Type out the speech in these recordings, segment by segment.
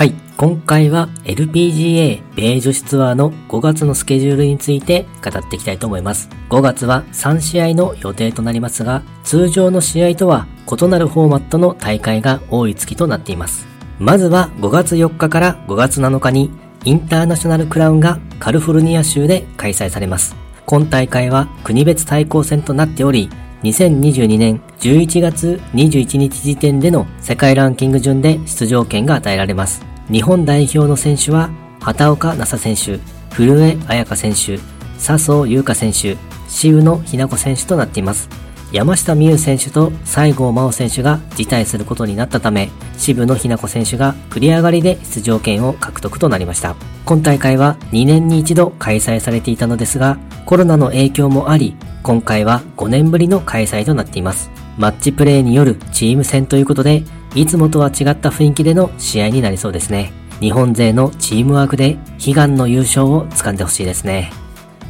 はい、今回は LPGA 米女子ツアーの5月のスケジュールについて語っていきたいと思います。5月は3試合の予定となりますが、通常の試合とは異なるフォーマットの大会が多い月となっています。まずは5月4日から5月7日にインターナショナルクラウンがカルフォルニア州で開催されます。今大会は国別対抗戦となっており、2022年11月21日時点での世界ランキング順で出場権が与えられます。日本代表の選手は、畑岡奈紗選手、古江彩香選手、笹生優香選手、渋野日向子選手となっています。山下美夢選手と西郷真央選手が辞退することになったため、渋野日向子選手が繰り上がりで出場権を獲得となりました。今大会は2年に一度開催されていたのですが、コロナの影響もあり、今回は5年ぶりの開催となっています。マッチプレーによるチーム戦ということで、いつもとは違った雰囲気での試合になりそうですね。日本勢のチームワークで悲願の優勝を掴んでほしいですね。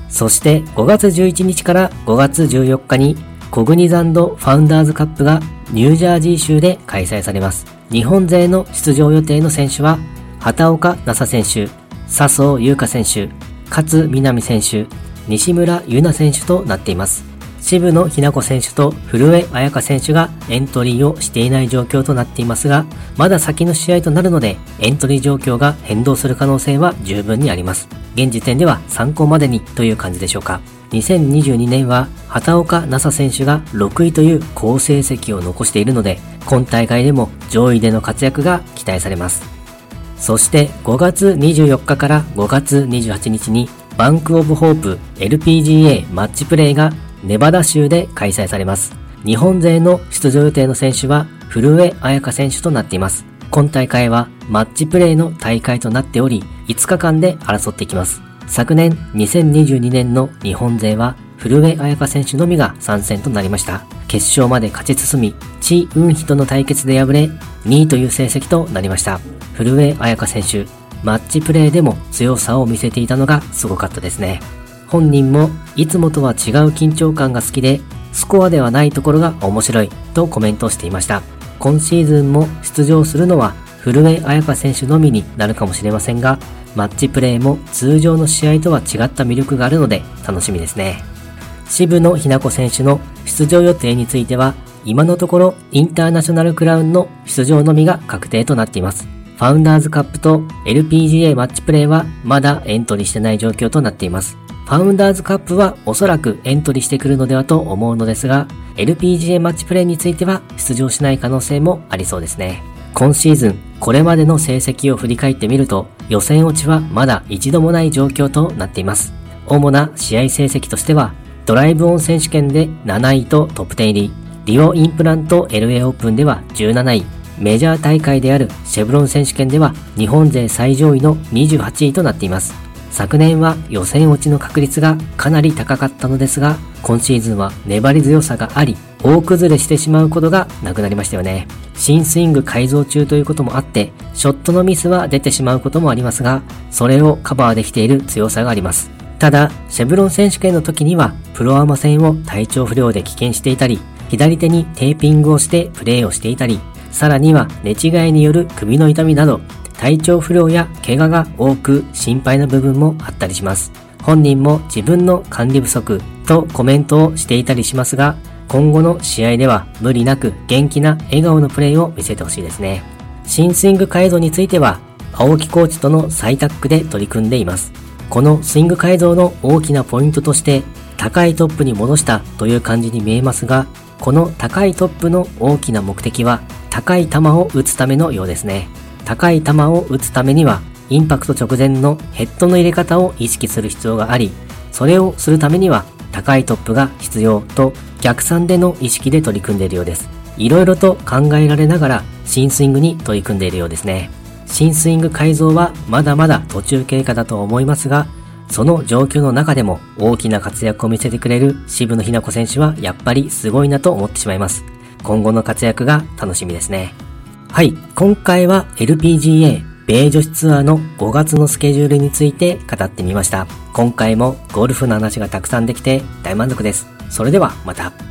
そして5月11日から5月14日にコグニザンドファウンダーズカップがニュージャージー州で開催されます。日本勢の出場予定の選手は、畑岡奈紗選手、笹生優香選手、勝南選手、西村優奈選手となっています。渋野日向子選手と古江彩香選手がエントリーをしていない状況となっていますが、まだ先の試合となるので、エントリー状況が変動する可能性は十分にあります。現時点では参考までにという感じでしょうか。2022年は畑岡奈紗選手が6位という好成績を残しているので、今大会でも上位での活躍が期待されます。そして5月24日から5月28日にバンクオブホープ LPGA マッチプレイがネバダ州で開催されます。日本勢の出場予定の選手は古江彩香選手となっています。今大会はマッチプレイの大会となっており、5日間で争っていきます。昨年2022年の日本勢は古江彩佳選手のみが参戦となりました。決勝まで勝ち進み、チ・ウンヒとの対決で敗れ、2位という成績となりました。古江彩佳選手、マッチプレーでも強さを見せていたのがすごかったですね。本人もいつもとは違う緊張感が好きで、スコアではないところが面白いとコメントしていました。今シーズンも出場するのは古江彩佳選手のみになるかもしれませんが、マッチプレーも通常の試合とは違った魅力があるので楽しみですね。渋野日向子選手の出場予定については、今のところインターナショナルクラウンの出場のみが確定となっています。ファウンダーズカップと LPGA マッチプレーはまだエントリーしてない状況となっています。ファウンダーズカップはおそらくエントリーしてくるのではと思うのですが、LPGA マッチプレーについては出場しない可能性もありそうですね。今シーズン、これまでの成績を振り返ってみると、予選落ちはまだ一度もない状況となっています。主な試合成績としては、ドライブオン選手権で7位とトップ10入り、リオインプラント LA オープンでは17位、メジャー大会であるシェブロン選手権では日本勢最上位の28位となっています。昨年は予選落ちの確率がかなり高かったのですが、今シーズンは粘り強さがあり、大崩れしてしまうことがなくなりましたよね。新スイング改造中ということもあって、ショットのミスは出てしまうこともありますが、それをカバーできている強さがあります。ただ、シェブロン選手権の時には、プロアマ戦を体調不良で棄権していたり、左手にテーピングをしてプレーをしていたり、さらには寝違いによる首の痛みなど、体調不良や怪我が多く心配な部分もあったりします。本人も自分の管理不足とコメントをしていたりしますが、今後の試合では無理なく元気な笑顔のプレーを見せてほしいですね。新スイング改造については、青木コーチとの再タックで取り組んでいます。このスイング改造の大きなポイントとして、高いトップに戻したという感じに見えますが、この高いトップの大きな目的は、高い球を打つためのようですね。高い球を打つためには、インパクト直前のヘッドの入れ方を意識する必要があり、それをするためには高いトップが必要と逆算での意識で取り組んでいるようです。いろいろと考えられながら新スイングに取り組んでいるようですね。新スイング改造はまだまだ途中経過だと思いますが、その状況の中でも大きな活躍を見せてくれる渋野日向子選手はやっぱりすごいなと思ってしまいます。今後の活躍が楽しみですね。はい、今回は LPGA 米女子ツアーの5月のスケジュールについて語ってみました。今回もゴルフの話がたくさんできて大満足です。それではまた。